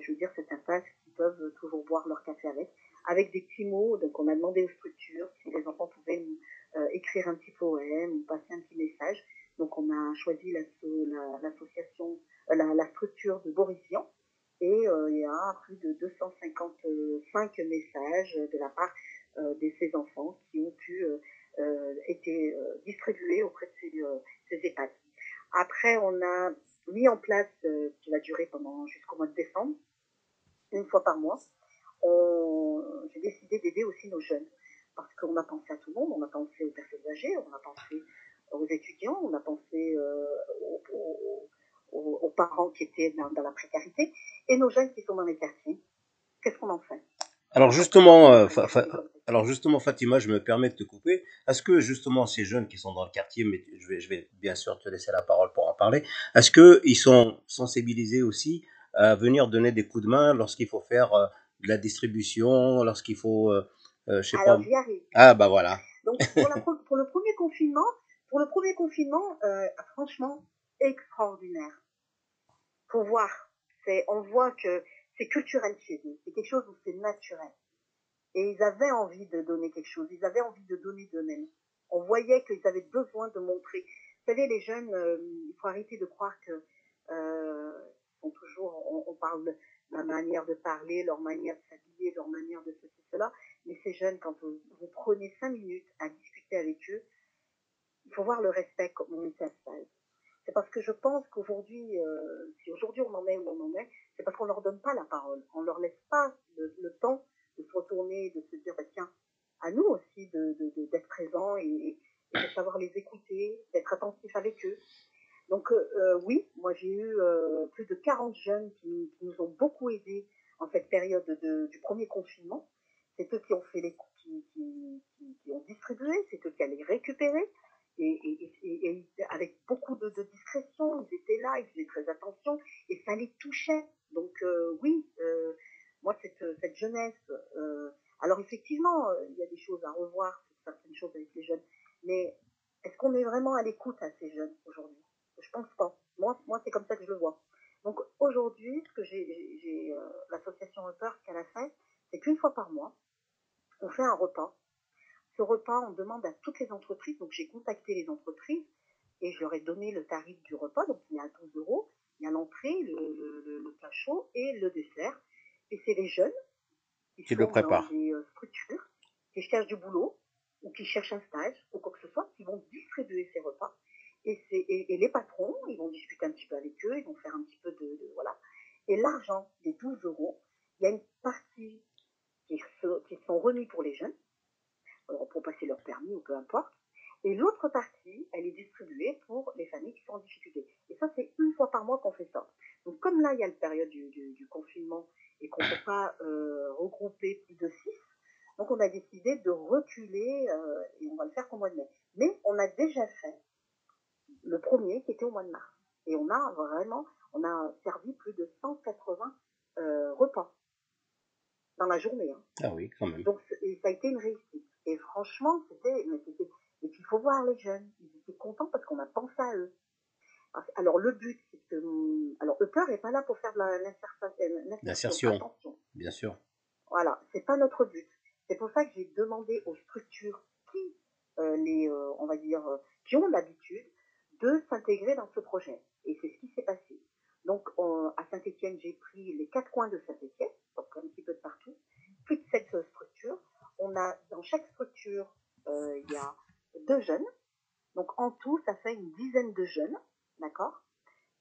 je veux dire, c'est un tasse qu'ils peuvent toujours boire leur café avec, avec des petits mots. Donc, on a demandé aux structures si les enfants pouvaient nous, écrire un petit poème ou passer un petit message. Donc on a choisi l'association, la, la, structure de Borisian et euh, il y a plus de 255 messages de la part euh, de ces enfants qui ont pu euh, être distribués auprès de ces, ces EHPAD. Après, on a mis en place, qui va durer pendant jusqu'au mois de décembre, une fois par mois, j'ai décidé d'aider aussi nos jeunes parce qu'on a pensé à tout le monde, on a pensé aux personnes âgées, on a pensé aux étudiants, on a pensé euh, aux, aux, aux, parents qui étaient dans, dans, la précarité, et nos jeunes qui sont dans les quartiers. Qu'est-ce qu'on en fait? Alors justement, euh, fa, fa, alors justement, Fatima, je me permets de te couper. Est-ce que justement ces jeunes qui sont dans le quartier, mais je vais, je vais bien sûr te laisser la parole pour en parler, est-ce que ils sont sensibilisés aussi à venir donner des coups de main lorsqu'il faut faire euh, de la distribution, lorsqu'il faut, je sais alors, pas. J'y arrive. Ah bah voilà. Donc pour, la, pour le premier confinement, pour le premier confinement, euh, franchement, extraordinaire. Faut voir. On voit que c'est culturel chez eux. C'est quelque chose où c'est naturel. Et ils avaient envie de donner quelque chose. Ils avaient envie de donner d'eux-mêmes. On voyait qu'ils avaient besoin de montrer. Vous savez, les jeunes, euh, il faut arrêter de croire que euh, sont toujours, on, parle de la manière de parler, leur manière de s'habiller, leur manière de ceci, cela. Mais ces jeunes, quand vous prenez cinq minutes à discuter avec eux, il faut voir le respect comme on s'installe. C'est parce que je pense qu'aujourd'hui, euh, si aujourd'hui on en est où on en est, c'est parce qu'on leur donne pas la parole. On leur laisse pas le, temps de se retourner, de se dire, bah, tiens, à nous aussi de, de, d'être présents et, et, de savoir les écouter, d'être attentif avec eux. Donc euh, oui, moi j'ai eu euh, plus de 40 jeunes qui, qui, nous ont beaucoup aidés en cette période de, du premier confinement. C'est eux qui ont fait les qui, qui, qui ont distribué, c'est eux qui allaient récupérer. Et, avec beaucoup de, discrétion, ils étaient là, ils faisaient très attention, et ça les touchait. Donc euh, oui, euh, moi cette, cette jeunesse, euh, alors effectivement, euh, il y a des choses à revoir, certaines choses avec les jeunes, mais est-ce qu'on est vraiment à l'écoute à ces jeunes aujourd'hui? Je pense pas. Moi, moi c'est comme ça que je le vois. Donc aujourd'hui, que j'ai, euh, l'association Upper, qu'elle a fait, c'est qu'une fois par mois, on fait un repas. Ce repas, on demande à toutes les entreprises. Donc j'ai contacté les entreprises et je leur ai donné le tarif du repas. Donc il y a 12 euros. Il y a l'entrée, le, le, le, plat chaud et le dessert. Et c'est les jeunes qui, qui sont le préparent. dans des euh, structures, qui cherchent du boulot ou qui cherchent un stage ou quoi que ce soit, qui vont distribuer ces repas. Et, et, et, les patrons, ils vont discuter un petit peu avec eux, ils vont faire un petit peu de, de voilà. Et l'argent des 12 euros, il y a une partie qui, qui sont remis pour les jeunes, pour passer leur permis ou peu importe, et l'autre partie, elle est distribuée pour les familles qui sont en difficulté. Et ça, c'est une fois par mois qu'on fait ça. Donc comme là, il y a la période du, du, du confinement et qu'on ne peut pas euh, regrouper plus de six, donc on a décidé de reculer euh, et on va le faire qu'au mois de mai. Mais on a déjà fait le premier qui était au mois de mars. Et on a vraiment, on a servi plus de 180 euh, repas dans la journée. Hein. Ah oui, quand même. Donc et ça a été une réussite. Et franchement, c'était, et puis il faut voir les jeunes, ils étaient contents parce qu'on a pensé à eux. Alors le but, c'est que, alors Upper n'est pas là pour faire de l'insertion. Bien sûr. Voilà, c'est pas notre but. C'est pour ça que j'ai demandé aux structures qui, euh, les, euh, on va dire, euh, qui ont l'habitude de s'intégrer dans ce projet. Et c'est ce qui s'est passé. Donc on, à Saint-Étienne, j'ai pris les quatre coins de Saint-Étienne, donc un petit peu de partout, plus de sept structures. On a dans chaque structure, il y a deux jeunes. Donc en tout, ça fait une de jeunes, d'accord?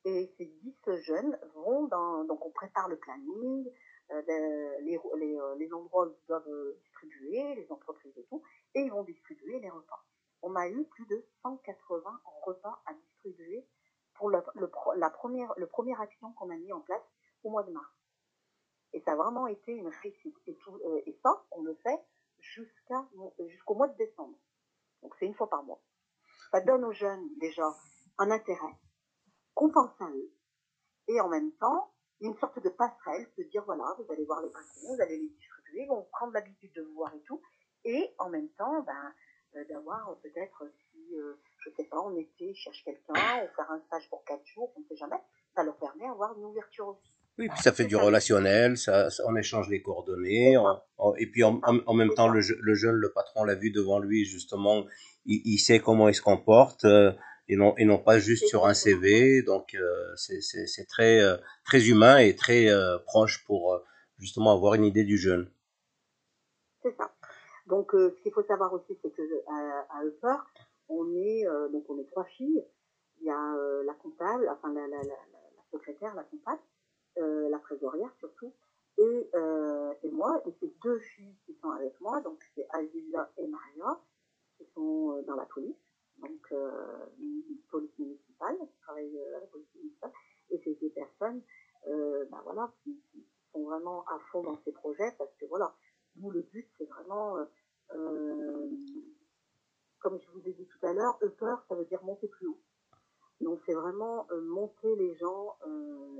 Et ces dix jeunes vont dans, donc on prépare le planning, euh, les, les, les, endroits où ils doivent distribuer, les entreprises et tout, et ils vont distribuer les repas. On a eu plus de 180 repas à distribuer pour la première, le première action qu'on a mis en place au mois de mars. Et ça a vraiment été une réussite. Et, tout, euh, et ça, on le fait jusqu'au mois de décembre. Donc c'est une fois par mois. Ça donne aux jeunes déjà un intérêt, qu'on pense à eux, et en même temps, une sorte de passerelle, se dire voilà, vous allez voir les patrons, vous allez les distribuer, ils vont prendre l'habitude de vous voir et tout, et en même temps, ben, euh, d'avoir peut-être si, euh, je sais pas, en été, ils cherchent quelqu'un, ou faire un stage pour quatre jours, on ne sait jamais, ça leur permet d'avoir une ouverture aussi. Oui, puis ça fait du relationnel, ça, ça, on échange les coordonnées, on, on, et puis en, en, en même temps, le, le, jeune, le patron l'a vu devant lui, justement, il, il, sait comment il se comporte, euh, et, non, et non pas juste sur un CV, donc euh, c'est très, euh, très humain et très euh, proche pour justement avoir une idée du jeune. C'est ça. Donc ce qu'il faut savoir aussi, c'est que à, à Upper, on est, donc on est trois filles, il y a la comptable, enfin la, la, la, la secrétaire, la comptable, la trésorière surtout, et, euh, et moi, et c'est deux filles qui sont avec moi, donc c'est Aziza et Maria, qui sont dans la police, donc euh, police municipale, qui travaillent à la police municipale, et c'est des personnes, euh, ben voilà, qui, sont vraiment à fond dans ces projets, parce que voilà, nous le but c'est vraiment, euh, comme je vous ai dit tout à l'heure, upper, ça veut dire monter plus haut. Donc c'est vraiment euh, monter les gens, euh,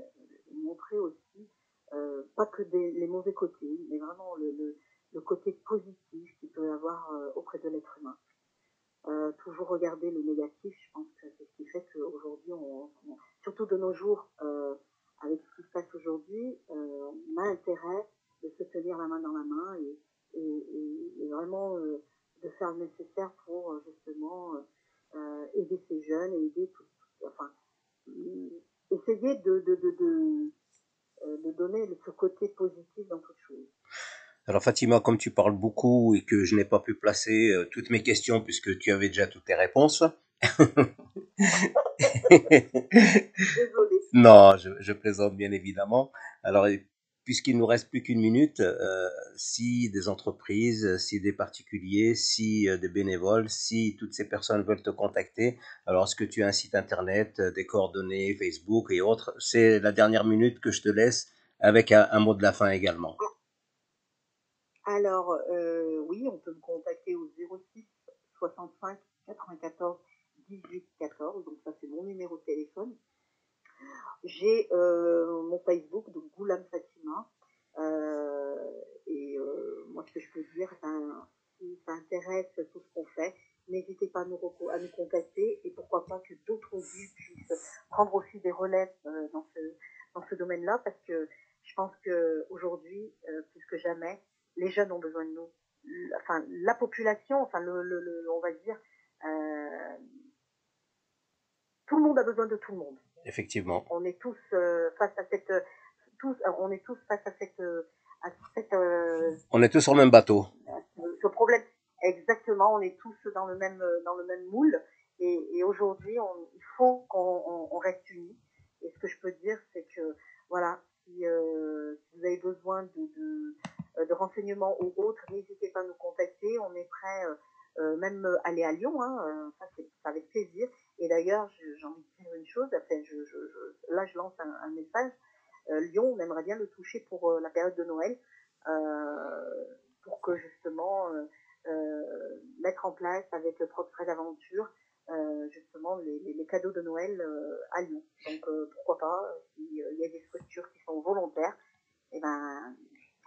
montrer aussi euh, pas que les mauvais côtés, mais vraiment le, le côté positif qu'il peut y avoir auprès de l'être humain. Toujours regarder le négatif, je pense que c'est ce qui fait qu'aujourd'hui, surtout de nos jours, avec ce qui se passe aujourd'hui, on a intérêt de se tenir la main dans la main et, vraiment de faire le nécessaire pour justement aider ces jeunes et aider tout, enfin, essayer de, de donner ce côté positif dans toute chose. Alors Fatima, comme tu parles beaucoup et que je n'ai pas pu placer euh, toutes mes questions puisque tu avais déjà toutes tes réponses. Non, je, je, plaisante bien évidemment. Alors puisqu'il nous reste plus qu'une minute, euh, si des entreprises, si des particuliers, si euh, des bénévoles, si toutes ces personnes veulent te contacter, alors est-ce que tu as un site internet, des coordonnées, Facebook et autres? C'est la dernière minute que je te laisse avec un, un mot de la fin également. Alors, euh, oui, on peut me contacter au 06 65 94 18 14, donc ça c'est mon numéro de téléphone. J'ai euh, mon Facebook, donc Goulam Fatima. Euh, et moi, ce que je peux dire, ben, si ça intéresse tout ce qu'on fait, n'hésitez pas à nous, à nous contacter et pourquoi pas que d'autres villes puissent prendre aussi des relèves dans ce, dans ce domaine-là parce que je pense qu'aujourd'hui, plus que jamais, les jeunes ont besoin de nous. Enfin, la population, enfin, le, le, le on va dire, euh, tout le monde a besoin de tout le monde. Effectivement. On est tous euh, face à cette, tous, on est tous face à cette, à cette. euh, On est tous sur le même bateau. ce- problème. Exactement, on est tous dans le même, dans le même moule. Et, et aujourd'hui, il faut qu'on on- on reste unis. Et ce que je peux dire, c'est que, voilà, si, euh, si vous avez besoin de, de, euh, de renseignements ou autres, n'hésitez pas à nous contacter. On est prêt, euh, euh, même euh, aller à Lyon, hein, euh, ça c'est avec plaisir. Et d'ailleurs, j'ai envie de dire une chose, là je lance un, message. Euh, Lyon, on aimerait bien le toucher pour euh, la période de Noël, euh, pour que justement euh, euh, mettre en place avec le propre Frais d'aventure euh, justement les, cadeaux de Noël euh, à Lyon. Donc euh, pourquoi pas, s'il y a des structures qui sont volontaires, eh ben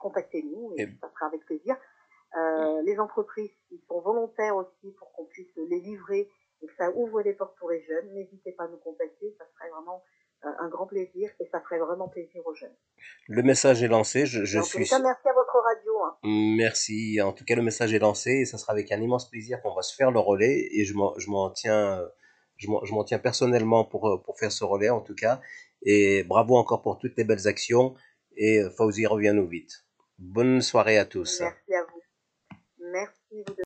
contactez-nous et Et- ça sera avec plaisir. Euh, les entreprises qui sont volontaires aussi pour qu'on puisse les livrer et que ça ouvre les portes pour les jeunes, n'hésitez pas à nous contacter, ça serait vraiment euh, un grand plaisir et ça ferait vraiment plaisir aux jeunes. Le message est lancé. Je, en suis. les cas, merci à votre radio. Hein. Merci. En tout cas, le message est lancé et ça sera avec un immense plaisir qu'on va se faire le relais et je m'en, tiens, je m'en, tiens personnellement pour, euh, pour faire ce relais en tout cas. Et bravo encore pour toutes les belles actions et Fauzi, reviens-nous vite. Bonne soirée à tous. Merci à vous. Merci.